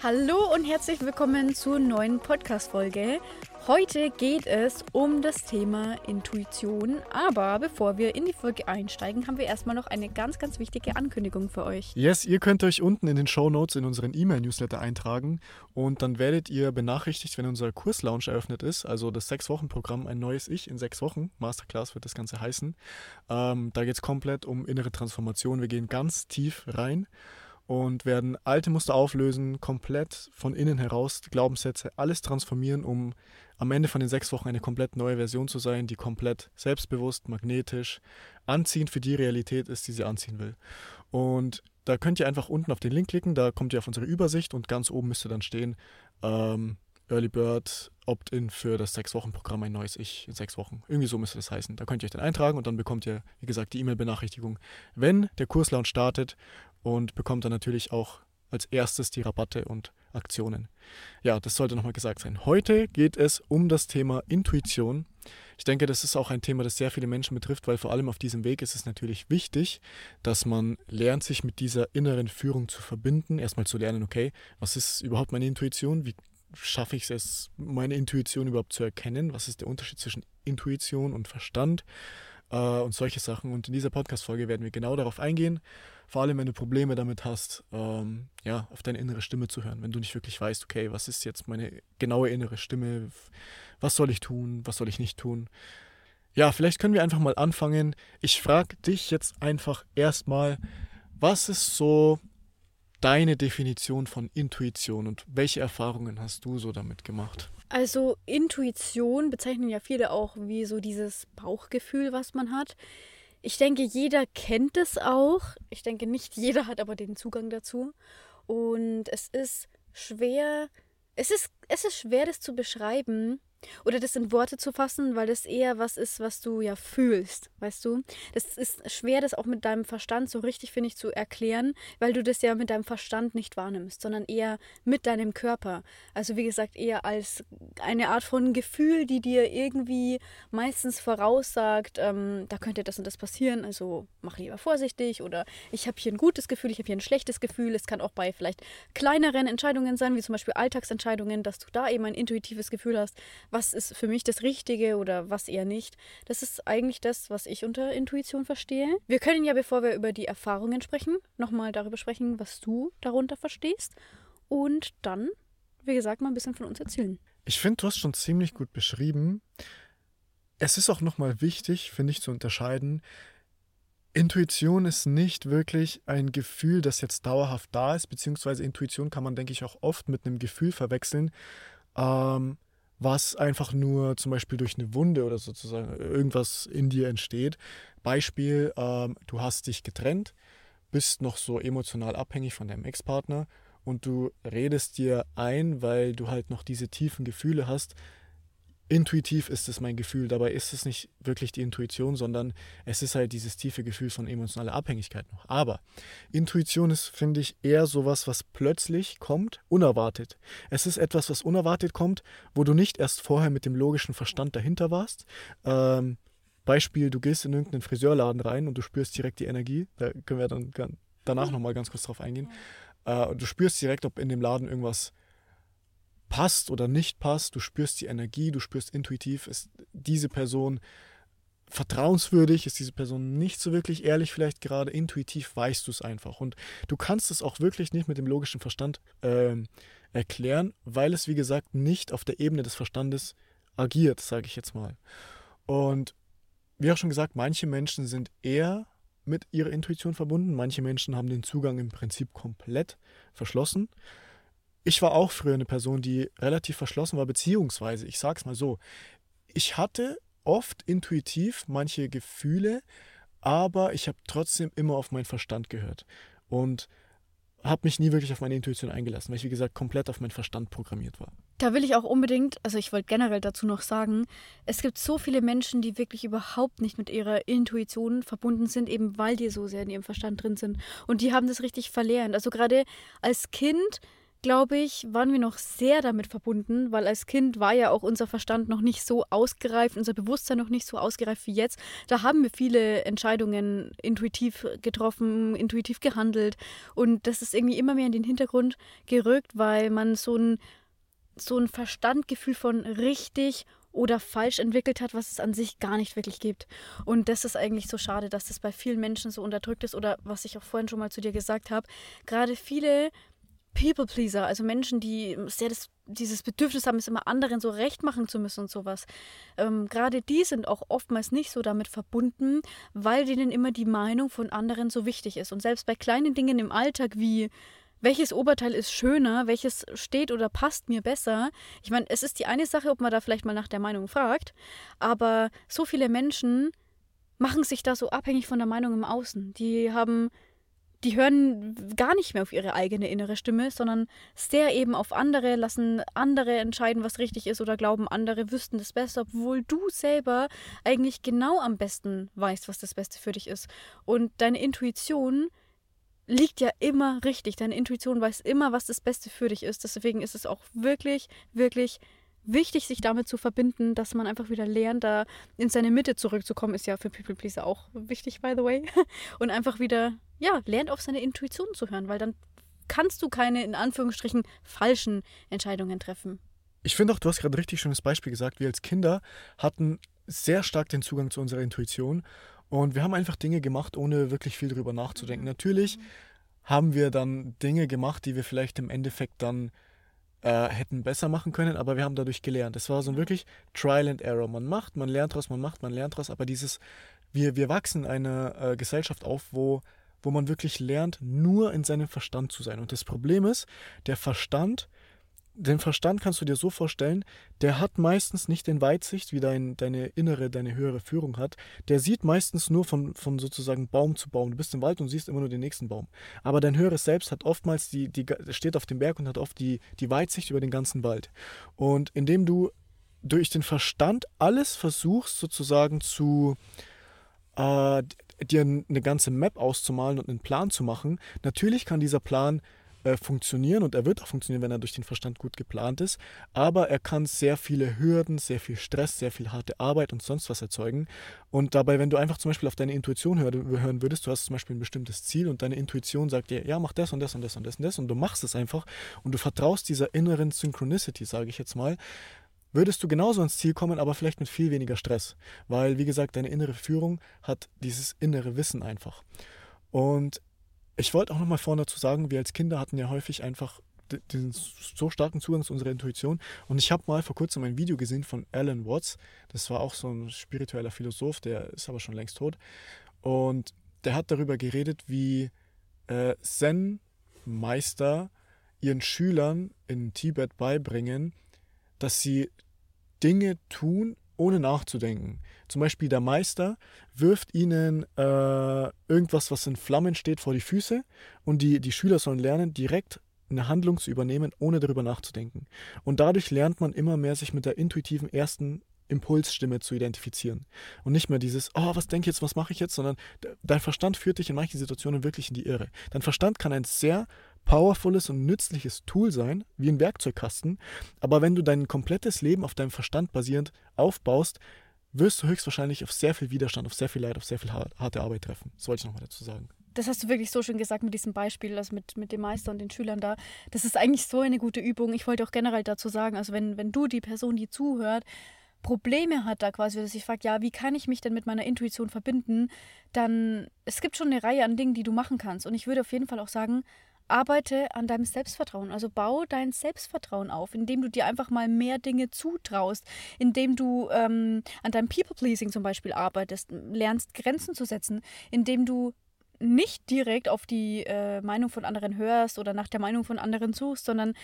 Hallo und herzlich willkommen zur neuen Podcast-Folge. Heute geht es um das Thema Intuition, aber bevor wir in die Folge einsteigen, haben wir erstmal noch eine ganz, ganz wichtige Ankündigung für euch. Yes, ihr könnt euch unten in den Show Notes in unseren E-Mail-Newsletter eintragen und dann werdet ihr benachrichtigt, wenn unser Kurslaunch eröffnet ist, also das Sechs-Wochen-Programm Ein neues Ich in sechs Wochen, Masterclass wird das Ganze heißen. Ähm, da geht es komplett um innere Transformation. Wir gehen ganz tief rein und werden alte Muster auflösen, komplett von innen heraus Glaubenssätze, alles transformieren, um am Ende von den sechs Wochen eine komplett neue Version zu sein, die komplett selbstbewusst, magnetisch, anziehend für die Realität ist, die sie anziehen will. Und da könnt ihr einfach unten auf den Link klicken, da kommt ihr auf unsere Übersicht und ganz oben müsste dann stehen, ähm, Early Bird Opt-in für das Sechs-Wochen-Programm Ein neues Ich in sechs Wochen. Irgendwie so müsste das heißen. Da könnt ihr euch dann eintragen und dann bekommt ihr, wie gesagt, die E-Mail-Benachrichtigung, wenn der Kurslaunch startet und bekommt dann natürlich auch als erstes die Rabatte und Aktionen. Ja, das sollte nochmal gesagt sein. Heute geht es um das Thema Intuition. Ich denke, das ist auch ein Thema, das sehr viele Menschen betrifft, weil vor allem auf diesem Weg ist es natürlich wichtig, dass man lernt, sich mit dieser inneren Führung zu verbinden. Erstmal zu lernen, okay, was ist überhaupt meine Intuition? Wie schaffe ich es, meine Intuition überhaupt zu erkennen? Was ist der Unterschied zwischen Intuition und Verstand? Äh, und solche Sachen. Und in dieser Podcast-Folge werden wir genau darauf eingehen. Vor allem, wenn du Probleme damit hast, ähm, ja, auf deine innere Stimme zu hören. Wenn du nicht wirklich weißt, okay, was ist jetzt meine genaue innere Stimme? Was soll ich tun? Was soll ich nicht tun? Ja, vielleicht können wir einfach mal anfangen. Ich frage dich jetzt einfach erstmal, was ist so deine Definition von Intuition und welche Erfahrungen hast du so damit gemacht? Also Intuition bezeichnen ja viele auch wie so dieses Bauchgefühl, was man hat. Ich denke, jeder kennt es auch. Ich denke, nicht jeder hat aber den Zugang dazu. Und es ist schwer, es ist, es ist schwer, das zu beschreiben, oder das in Worte zu fassen, weil das eher was ist, was du ja fühlst, weißt du? Das ist schwer, das auch mit deinem Verstand so richtig, finde ich, zu erklären, weil du das ja mit deinem Verstand nicht wahrnimmst, sondern eher mit deinem Körper. Also wie gesagt, eher als eine Art von Gefühl, die dir irgendwie meistens voraussagt, ähm, da könnte das und das passieren, also mach lieber vorsichtig oder ich habe hier ein gutes Gefühl, ich habe hier ein schlechtes Gefühl. Es kann auch bei vielleicht kleineren Entscheidungen sein, wie zum Beispiel Alltagsentscheidungen, dass du da eben ein intuitives Gefühl hast, was ist für mich das Richtige oder was eher nicht. Das ist eigentlich das, was ich unter Intuition verstehe. Wir können ja, bevor wir über die Erfahrungen sprechen, nochmal darüber sprechen, was du darunter verstehst. Und dann, wie gesagt, mal ein bisschen von uns erzählen. Ich finde, du hast schon ziemlich gut beschrieben. Es ist auch nochmal wichtig, finde ich, zu unterscheiden. Intuition ist nicht wirklich ein Gefühl, das jetzt dauerhaft da ist, beziehungsweise Intuition kann man, denke ich, auch oft mit einem Gefühl verwechseln. Ähm, was einfach nur zum Beispiel durch eine Wunde oder sozusagen irgendwas in dir entsteht. Beispiel, ähm, du hast dich getrennt, bist noch so emotional abhängig von deinem Ex-Partner und du redest dir ein, weil du halt noch diese tiefen Gefühle hast, intuitiv ist es mein Gefühl. Dabei ist es nicht wirklich die Intuition, sondern es ist halt dieses tiefe Gefühl von emotionaler Abhängigkeit noch. Aber Intuition ist, finde ich, eher sowas, was plötzlich kommt, unerwartet. Es ist etwas, was unerwartet kommt, wo du nicht erst vorher mit dem logischen Verstand dahinter warst. Ähm, Beispiel, du gehst in irgendeinen Friseurladen rein und du spürst direkt die Energie. Da können wir dann danach nochmal ganz kurz drauf eingehen. Äh, du spürst direkt, ob in dem Laden irgendwas passt oder nicht passt, du spürst die Energie, du spürst intuitiv, ist diese Person vertrauenswürdig, ist diese Person nicht so wirklich ehrlich, vielleicht gerade intuitiv weißt du es einfach. Und du kannst es auch wirklich nicht mit dem logischen Verstand äh, erklären, weil es, wie gesagt, nicht auf der Ebene des Verstandes agiert, sage ich jetzt mal. Und wie auch schon gesagt, manche Menschen sind eher mit ihrer Intuition verbunden, manche Menschen haben den Zugang im Prinzip komplett verschlossen ich war auch früher eine Person, die relativ verschlossen war, beziehungsweise, ich sag's mal so, ich hatte oft intuitiv manche Gefühle, aber ich habe trotzdem immer auf meinen Verstand gehört und habe mich nie wirklich auf meine Intuition eingelassen, weil ich, wie gesagt, komplett auf meinen Verstand programmiert war. Da will ich auch unbedingt, also ich wollte generell dazu noch sagen, es gibt so viele Menschen, die wirklich überhaupt nicht mit ihrer Intuition verbunden sind, eben weil die so sehr in ihrem Verstand drin sind. Und die haben das richtig verlernt. Also gerade als Kind glaube ich, waren wir noch sehr damit verbunden, weil als Kind war ja auch unser Verstand noch nicht so ausgereift, unser Bewusstsein noch nicht so ausgereift wie jetzt. Da haben wir viele Entscheidungen intuitiv getroffen, intuitiv gehandelt und das ist irgendwie immer mehr in den Hintergrund gerückt, weil man so ein, so ein Verstandgefühl von richtig oder falsch entwickelt hat, was es an sich gar nicht wirklich gibt. Und das ist eigentlich so schade, dass das bei vielen Menschen so unterdrückt ist oder was ich auch vorhin schon mal zu dir gesagt habe. Gerade viele People-Pleaser, also Menschen, die sehr das, dieses Bedürfnis haben, es immer anderen so recht machen zu müssen und sowas. Ähm, Gerade die sind auch oftmals nicht so damit verbunden, weil denen immer die Meinung von anderen so wichtig ist. Und selbst bei kleinen Dingen im Alltag wie welches Oberteil ist schöner, welches steht oder passt mir besser. Ich meine, es ist die eine Sache, ob man da vielleicht mal nach der Meinung fragt, aber so viele Menschen machen sich da so abhängig von der Meinung im Außen. Die haben, die hören gar nicht mehr auf ihre eigene innere Stimme, sondern sehr eben auf andere, lassen andere entscheiden, was richtig ist oder glauben, andere wüssten das besser, obwohl du selber eigentlich genau am besten weißt, was das Beste für dich ist. Und deine Intuition liegt ja immer richtig. Deine Intuition weiß immer, was das Beste für dich ist. Deswegen ist es auch wirklich, wirklich wichtig, sich damit zu verbinden, dass man einfach wieder lernt, da in seine Mitte zurückzukommen, ist ja für People Pleaser auch wichtig, by the way. Und einfach wieder, ja, lernt auf seine Intuition zu hören, weil dann kannst du keine, in Anführungsstrichen, falschen Entscheidungen treffen. Ich finde auch, du hast gerade ein richtig schönes Beispiel gesagt. Wir als Kinder hatten sehr stark den Zugang zu unserer Intuition und wir haben einfach Dinge gemacht, ohne wirklich viel darüber nachzudenken. Mhm. Natürlich haben wir dann Dinge gemacht, die wir vielleicht im Endeffekt dann äh, hätten besser machen können, aber wir haben dadurch gelernt. Es war so ein wirklich Trial and Error. Man macht, man lernt daraus, man macht, man lernt daraus, aber dieses, wir, wir wachsen in einer äh, Gesellschaft auf, wo, wo man wirklich lernt, nur in seinem Verstand zu sein. Und das Problem ist, der Verstand den Verstand kannst du dir so vorstellen, der hat meistens nicht den Weitsicht, wie dein, deine innere, deine höhere Führung hat. Der sieht meistens nur von, von sozusagen Baum zu Baum. Du bist im Wald und siehst immer nur den nächsten Baum. Aber dein höheres Selbst hat oftmals die, die steht auf dem Berg und hat oft die, die Weitsicht über den ganzen Wald. Und indem du durch den Verstand alles versuchst sozusagen zu äh, dir eine ganze Map auszumalen und einen Plan zu machen, natürlich kann dieser Plan äh, funktionieren und er wird auch funktionieren, wenn er durch den Verstand gut geplant ist. Aber er kann sehr viele Hürden, sehr viel Stress, sehr viel harte Arbeit und sonst was erzeugen. Und dabei, wenn du einfach zum Beispiel auf deine Intuition hören würdest, du hast zum Beispiel ein bestimmtes Ziel und deine Intuition sagt dir, ja, mach das und das und das und das und das und du machst es einfach und du vertraust dieser inneren Synchronicity, sage ich jetzt mal, würdest du genauso ans Ziel kommen, aber vielleicht mit viel weniger Stress. Weil, wie gesagt, deine innere Führung hat dieses innere Wissen einfach. Und ich wollte auch nochmal vorne dazu sagen, wir als Kinder hatten ja häufig einfach diesen so starken Zugang zu unserer Intuition. Und ich habe mal vor kurzem ein Video gesehen von Alan Watts. Das war auch so ein spiritueller Philosoph, der ist aber schon längst tot. Und der hat darüber geredet, wie äh, Zen-Meister ihren Schülern in Tibet beibringen, dass sie Dinge tun, ohne nachzudenken. Zum Beispiel der Meister wirft ihnen äh, irgendwas, was in Flammen steht, vor die Füße und die, die Schüler sollen lernen, direkt eine Handlung zu übernehmen, ohne darüber nachzudenken. Und dadurch lernt man immer mehr, sich mit der intuitiven ersten Impulsstimme zu identifizieren. Und nicht mehr dieses, oh, was denke ich jetzt, was mache ich jetzt, sondern dein Verstand führt dich in manchen Situationen wirklich in die Irre. Dein Verstand kann ein sehr powervolles und nützliches Tool sein, wie ein Werkzeugkasten. Aber wenn du dein komplettes Leben auf deinem Verstand basierend aufbaust, wirst du höchstwahrscheinlich auf sehr viel Widerstand, auf sehr viel Leid, auf sehr viel harte Arbeit treffen. Das wollte ich nochmal dazu sagen. Das hast du wirklich so schön gesagt mit diesem Beispiel, also mit, mit dem Meister und den Schülern da. Das ist eigentlich so eine gute Übung. Ich wollte auch generell dazu sagen, also wenn, wenn du die Person, die zuhört, Probleme hat da quasi, dass ich frage, ja, wie kann ich mich denn mit meiner Intuition verbinden, dann es gibt schon eine Reihe an Dingen, die du machen kannst. Und ich würde auf jeden Fall auch sagen, arbeite an deinem Selbstvertrauen. Also bau dein Selbstvertrauen auf, indem du dir einfach mal mehr Dinge zutraust, indem du ähm, an deinem People-Pleasing zum Beispiel arbeitest, lernst Grenzen zu setzen, indem du nicht direkt auf die äh, Meinung von anderen hörst oder nach der Meinung von anderen suchst, sondern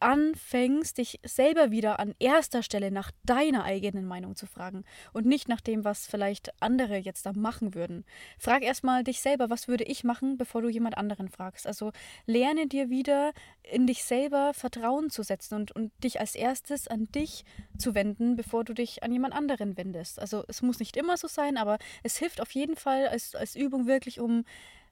anfängst, dich selber wieder an erster Stelle nach deiner eigenen Meinung zu fragen und nicht nach dem, was vielleicht andere jetzt da machen würden. Frag erstmal dich selber, was würde ich machen, bevor du jemand anderen fragst. Also lerne dir wieder in dich selber Vertrauen zu setzen und, und dich als erstes an dich zu wenden, bevor du dich an jemand anderen wendest. Also es muss nicht immer so sein, aber es hilft auf jeden Fall als, als Übung wirklich, um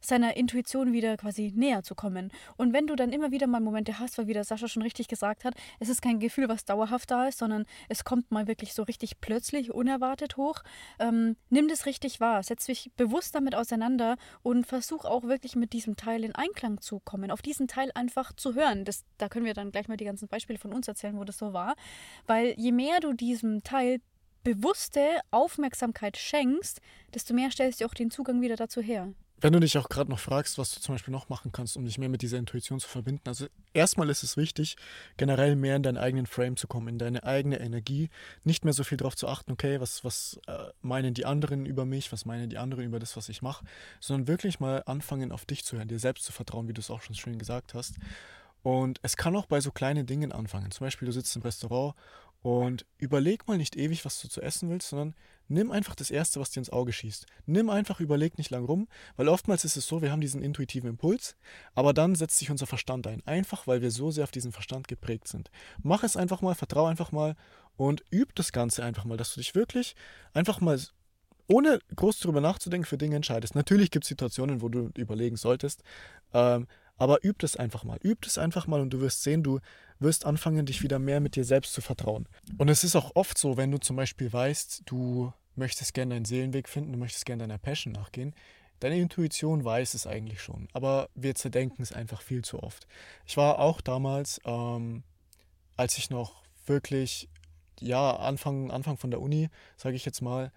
seiner Intuition wieder quasi näher zu kommen. Und wenn du dann immer wieder mal Momente hast, weil wie der Sascha schon richtig gesagt hat, es ist kein Gefühl, was dauerhaft da ist, sondern es kommt mal wirklich so richtig plötzlich, unerwartet hoch, ähm, nimm das richtig wahr, setz dich bewusst damit auseinander und versuch auch wirklich mit diesem Teil in Einklang zu kommen, auf diesen Teil einfach zu hören. Das, da können wir dann gleich mal die ganzen Beispiele von uns erzählen, wo das so war. Weil je mehr du diesem Teil bewusste Aufmerksamkeit schenkst, desto mehr stellst du auch den Zugang wieder dazu her. Wenn du dich auch gerade noch fragst, was du zum Beispiel noch machen kannst, um dich mehr mit dieser Intuition zu verbinden. Also erstmal ist es wichtig, generell mehr in deinen eigenen Frame zu kommen, in deine eigene Energie. Nicht mehr so viel darauf zu achten, okay, was, was äh, meinen die anderen über mich, was meinen die anderen über das, was ich mache, sondern wirklich mal anfangen, auf dich zu hören, dir selbst zu vertrauen, wie du es auch schon schön gesagt hast. Und es kann auch bei so kleinen Dingen anfangen. Zum Beispiel, du sitzt im Restaurant und überleg mal nicht ewig, was du zu essen willst, sondern nimm einfach das Erste, was dir ins Auge schießt. Nimm einfach, überleg nicht lang rum, weil oftmals ist es so, wir haben diesen intuitiven Impuls, aber dann setzt sich unser Verstand ein. Einfach, weil wir so sehr auf diesen Verstand geprägt sind. Mach es einfach mal, vertrau einfach mal und üb das Ganze einfach mal, dass du dich wirklich einfach mal ohne groß darüber nachzudenken für Dinge entscheidest. Natürlich gibt es Situationen, wo du überlegen solltest, ähm, aber üb es einfach mal. Üb es einfach mal und du wirst sehen, du wirst anfangen, dich wieder mehr mit dir selbst zu vertrauen. Und es ist auch oft so, wenn du zum Beispiel weißt, du möchtest gerne deinen Seelenweg finden, du möchtest gerne deiner Passion nachgehen, deine Intuition weiß es eigentlich schon, aber wir zerdenken es einfach viel zu oft. Ich war auch damals, ähm, als ich noch wirklich, ja, Anfang, Anfang von der Uni, sage ich jetzt mal,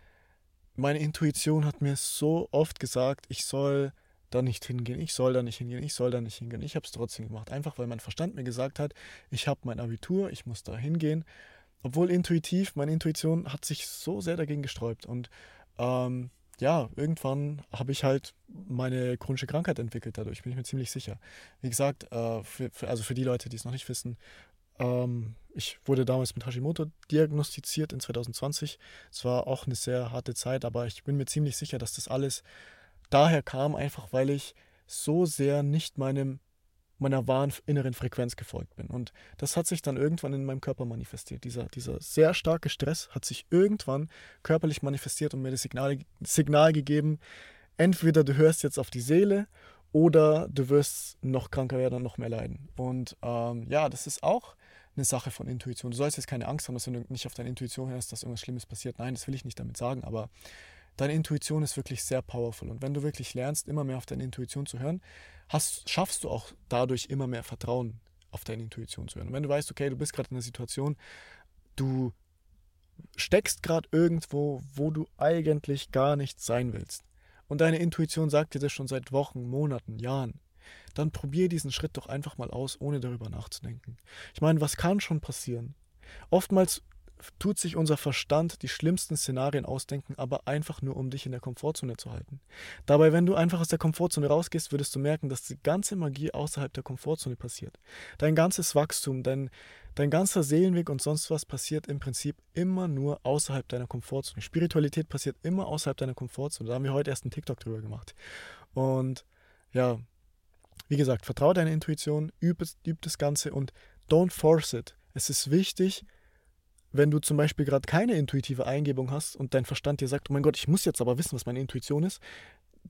meine Intuition hat mir so oft gesagt, ich soll da nicht hingehen, ich soll da nicht hingehen, ich soll da nicht hingehen. Ich habe es trotzdem gemacht, einfach weil mein Verstand mir gesagt hat, ich habe mein Abitur, ich muss da hingehen. Obwohl intuitiv, meine Intuition hat sich so sehr dagegen gesträubt. Und ähm, ja, irgendwann habe ich halt meine chronische Krankheit entwickelt dadurch, bin ich mir ziemlich sicher. Wie gesagt, äh, für, für, also für die Leute, die es noch nicht wissen, ähm, ich wurde damals mit Hashimoto diagnostiziert in 2020. Es war auch eine sehr harte Zeit, aber ich bin mir ziemlich sicher, dass das alles daher kam, einfach weil ich so sehr nicht meinem, meiner wahren inneren Frequenz gefolgt bin. Und das hat sich dann irgendwann in meinem Körper manifestiert. Dieser, dieser sehr starke Stress hat sich irgendwann körperlich manifestiert und mir das Signal, Signal gegeben, entweder du hörst jetzt auf die Seele oder du wirst noch kranker werden und noch mehr leiden. Und ähm, ja, das ist auch eine Sache von Intuition. Du sollst jetzt keine Angst haben, dass wenn du nicht auf deine Intuition hörst, dass irgendwas Schlimmes passiert. Nein, das will ich nicht damit sagen, aber deine Intuition ist wirklich sehr powerful. Und wenn du wirklich lernst, immer mehr auf deine Intuition zu hören, hast, schaffst du auch dadurch immer mehr Vertrauen auf deine Intuition zu hören. Und wenn du weißt, okay, du bist gerade in einer Situation, du steckst gerade irgendwo, wo du eigentlich gar nicht sein willst. Und deine Intuition sagt dir das schon seit Wochen, Monaten, Jahren. Dann probier diesen Schritt doch einfach mal aus, ohne darüber nachzudenken. Ich meine, was kann schon passieren? Oftmals tut sich unser Verstand die schlimmsten Szenarien ausdenken, aber einfach nur, um dich in der Komfortzone zu halten. Dabei, wenn du einfach aus der Komfortzone rausgehst, würdest du merken, dass die ganze Magie außerhalb der Komfortzone passiert. Dein ganzes Wachstum, dein, dein ganzer Seelenweg und sonst was passiert im Prinzip immer nur außerhalb deiner Komfortzone. Spiritualität passiert immer außerhalb deiner Komfortzone. Da haben wir heute erst einen TikTok drüber gemacht. Und ja, wie gesagt, vertraue deiner Intuition, übe, übe das Ganze und don't force it. Es ist wichtig, wenn du zum Beispiel gerade keine intuitive Eingebung hast und dein Verstand dir sagt, oh mein Gott, ich muss jetzt aber wissen, was meine Intuition ist,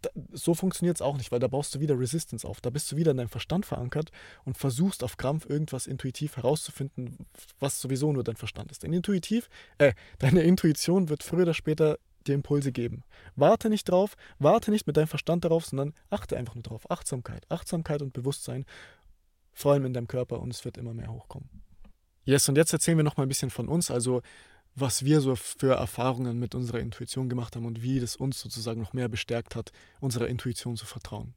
da, so funktioniert es auch nicht, weil da baust du wieder Resistance auf. Da bist du wieder in deinem Verstand verankert und versuchst auf Krampf irgendwas intuitiv herauszufinden, was sowieso nur dein Verstand ist. Denn intuitiv, äh, deine Intuition wird früher oder später dir Impulse geben. Warte nicht drauf, warte nicht mit deinem Verstand darauf, sondern achte einfach nur drauf. Achtsamkeit, Achtsamkeit und Bewusstsein, vor allem in deinem Körper und es wird immer mehr hochkommen. Yes, und jetzt erzählen wir noch mal ein bisschen von uns, also was wir so für Erfahrungen mit unserer Intuition gemacht haben und wie das uns sozusagen noch mehr bestärkt hat, unserer Intuition zu vertrauen.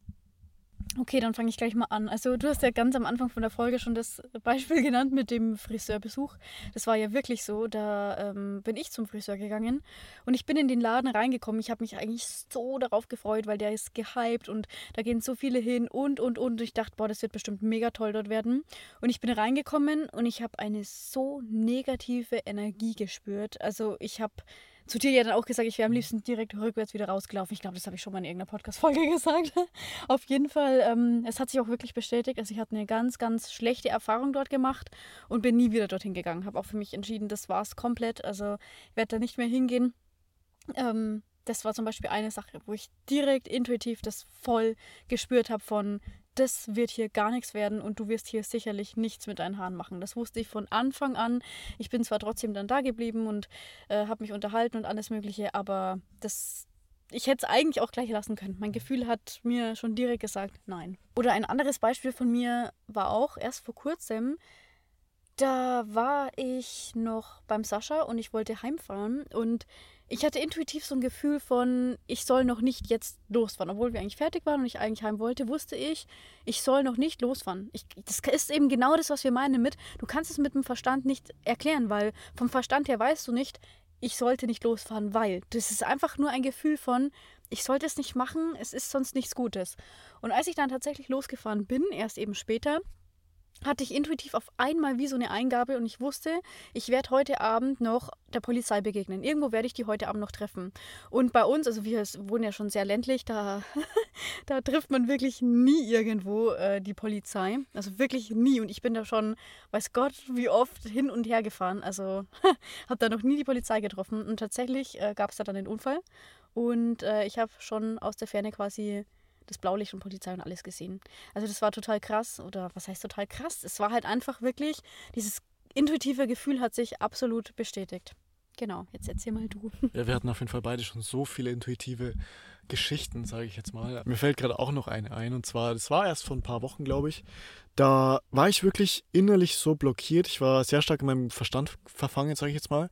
Okay, dann fange ich gleich mal an. Also du hast ja ganz am Anfang von der Folge schon das Beispiel genannt mit dem Friseurbesuch. Das war ja wirklich so. Da ähm, bin ich zum Friseur gegangen und ich bin in den Laden reingekommen. Ich habe mich eigentlich so darauf gefreut, weil der ist gehypt und da gehen so viele hin und und und. Ich dachte, boah, das wird bestimmt mega toll dort werden. Und ich bin reingekommen und ich habe eine so negative Energie gespürt. Also ich habe zu dir ja dann auch gesagt, ich wäre am liebsten direkt rückwärts wieder rausgelaufen. Ich glaube, das habe ich schon mal in irgendeiner Podcast-Folge gesagt. Auf jeden Fall, ähm, es hat sich auch wirklich bestätigt. Also ich hatte eine ganz, ganz schlechte Erfahrung dort gemacht und bin nie wieder dorthin gegangen. Habe auch für mich entschieden, das war es komplett. Also ich werde da nicht mehr hingehen. Ähm, das war zum Beispiel eine Sache, wo ich direkt intuitiv das voll gespürt habe von, das wird hier gar nichts werden und du wirst hier sicherlich nichts mit deinen Haaren machen. Das wusste ich von Anfang an. Ich bin zwar trotzdem dann da geblieben und äh, habe mich unterhalten und alles Mögliche, aber das, ich hätte es eigentlich auch gleich lassen können. Mein Gefühl hat mir schon direkt gesagt, nein. Oder ein anderes Beispiel von mir war auch erst vor kurzem, da war ich noch beim Sascha und ich wollte heimfahren und ich hatte intuitiv so ein Gefühl von, ich soll noch nicht jetzt losfahren. Obwohl wir eigentlich fertig waren und ich eigentlich heim wollte, wusste ich, ich soll noch nicht losfahren. Ich, das ist eben genau das, was wir meinen mit, du kannst es mit dem Verstand nicht erklären, weil vom Verstand her weißt du nicht, ich sollte nicht losfahren, weil. Das ist einfach nur ein Gefühl von, ich sollte es nicht machen, es ist sonst nichts Gutes. Und als ich dann tatsächlich losgefahren bin, erst eben später, hatte ich intuitiv auf einmal wie so eine Eingabe und ich wusste, ich werde heute Abend noch der Polizei begegnen. Irgendwo werde ich die heute Abend noch treffen. Und bei uns, also wir wohnen ja schon sehr ländlich, da, da trifft man wirklich nie irgendwo äh, die Polizei. Also wirklich nie. Und ich bin da schon, weiß Gott, wie oft hin und her gefahren. Also habe da noch nie die Polizei getroffen. Und tatsächlich äh, gab es da dann den Unfall. Und äh, ich habe schon aus der Ferne quasi das Blaulicht und Polizei und alles gesehen. Also das war total krass oder was heißt total krass? Es war halt einfach wirklich, dieses intuitive Gefühl hat sich absolut bestätigt. Genau, jetzt erzähl mal du. Ja, wir hatten auf jeden Fall beide schon so viele intuitive Geschichten, sage ich jetzt mal. Mir fällt gerade auch noch eine ein und zwar, das war erst vor ein paar Wochen, glaube ich. Da war ich wirklich innerlich so blockiert. Ich war sehr stark in meinem Verstand verfangen, sage ich jetzt mal.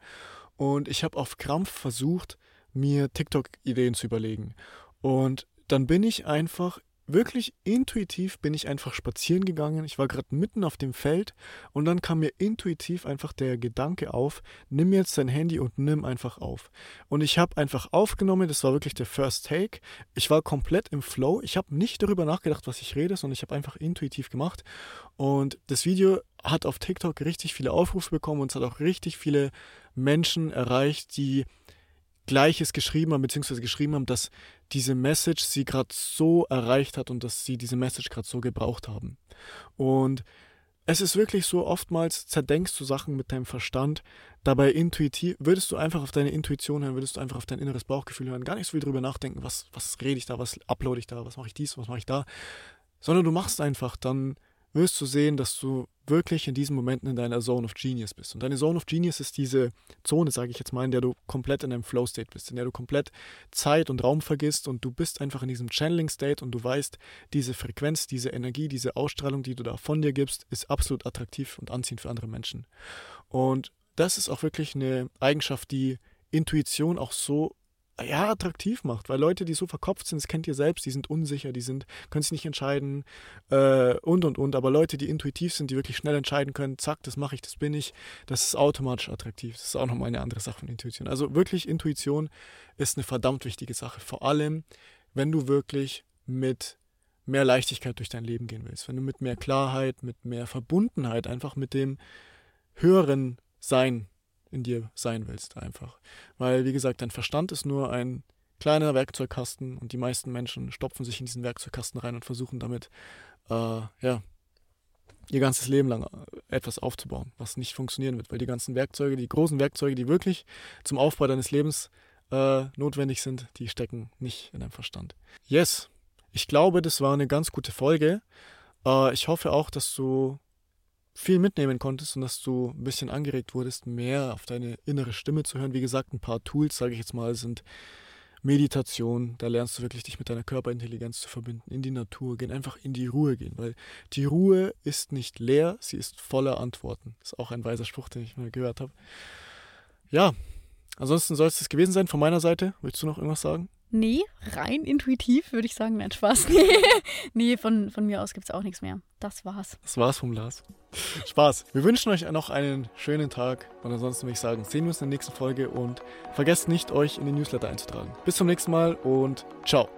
Und ich habe auf Krampf versucht, mir TikTok-Ideen zu überlegen. Und dann bin ich einfach wirklich intuitiv bin ich einfach spazieren gegangen. Ich war gerade mitten auf dem Feld und dann kam mir intuitiv einfach der Gedanke auf, nimm jetzt dein Handy und nimm einfach auf. Und ich habe einfach aufgenommen, das war wirklich der First Take. Ich war komplett im Flow. Ich habe nicht darüber nachgedacht, was ich rede, sondern ich habe einfach intuitiv gemacht. Und das Video hat auf TikTok richtig viele Aufrufe bekommen und es hat auch richtig viele Menschen erreicht, die Gleiches geschrieben haben, beziehungsweise geschrieben haben, dass diese Message sie gerade so erreicht hat und dass sie diese Message gerade so gebraucht haben. Und es ist wirklich so, oftmals zerdenkst du Sachen mit deinem Verstand, dabei intuitiv, würdest du einfach auf deine Intuition hören, würdest du einfach auf dein inneres Bauchgefühl hören, gar nicht so viel drüber nachdenken, was, was rede ich da, was uploade ich da, was mache ich dies, was mache ich da, sondern du machst einfach, dann wirst du sehen, dass du wirklich in diesen Momenten in deiner Zone of Genius bist. Und deine Zone of Genius ist diese Zone, sage ich jetzt mal, in der du komplett in einem Flow-State bist, in der du komplett Zeit und Raum vergisst und du bist einfach in diesem Channeling-State und du weißt, diese Frequenz, diese Energie, diese Ausstrahlung, die du da von dir gibst, ist absolut attraktiv und anziehend für andere Menschen. Und das ist auch wirklich eine Eigenschaft, die Intuition auch so ja, attraktiv macht, weil Leute, die so verkopft sind, das kennt ihr selbst, die sind unsicher, die sind, können sich nicht entscheiden äh, und und und. Aber Leute, die intuitiv sind, die wirklich schnell entscheiden können, zack, das mache ich, das bin ich, das ist automatisch attraktiv. Das ist auch nochmal eine andere Sache von Intuition. Also wirklich, Intuition ist eine verdammt wichtige Sache. Vor allem, wenn du wirklich mit mehr Leichtigkeit durch dein Leben gehen willst, wenn du mit mehr Klarheit, mit mehr Verbundenheit, einfach mit dem höheren Sein in dir sein willst, einfach. Weil, wie gesagt, dein Verstand ist nur ein kleiner Werkzeugkasten und die meisten Menschen stopfen sich in diesen Werkzeugkasten rein und versuchen damit, äh, ja, ihr ganzes Leben lang etwas aufzubauen, was nicht funktionieren wird, weil die ganzen Werkzeuge, die großen Werkzeuge, die wirklich zum Aufbau deines Lebens äh, notwendig sind, die stecken nicht in deinem Verstand. Yes, ich glaube, das war eine ganz gute Folge. Äh, ich hoffe auch, dass du viel mitnehmen konntest und dass du ein bisschen angeregt wurdest, mehr auf deine innere Stimme zu hören. Wie gesagt, ein paar Tools, sage ich jetzt mal, sind Meditation. Da lernst du wirklich, dich mit deiner Körperintelligenz zu verbinden, in die Natur gehen, einfach in die Ruhe gehen, weil die Ruhe ist nicht leer, sie ist voller Antworten. Ist auch ein weiser Spruch, den ich mal gehört habe. Ja, ansonsten soll es das gewesen sein von meiner Seite. Willst du noch irgendwas sagen? Nee, rein intuitiv würde ich sagen, nein, Spaß. nee, von, von mir aus gibt es auch nichts mehr. Das war's. Das war's vom Lars. Spaß. Wir wünschen euch noch einen schönen Tag und ansonsten würde ich sagen, sehen wir uns in der nächsten Folge und vergesst nicht, euch in den Newsletter einzutragen. Bis zum nächsten Mal und ciao.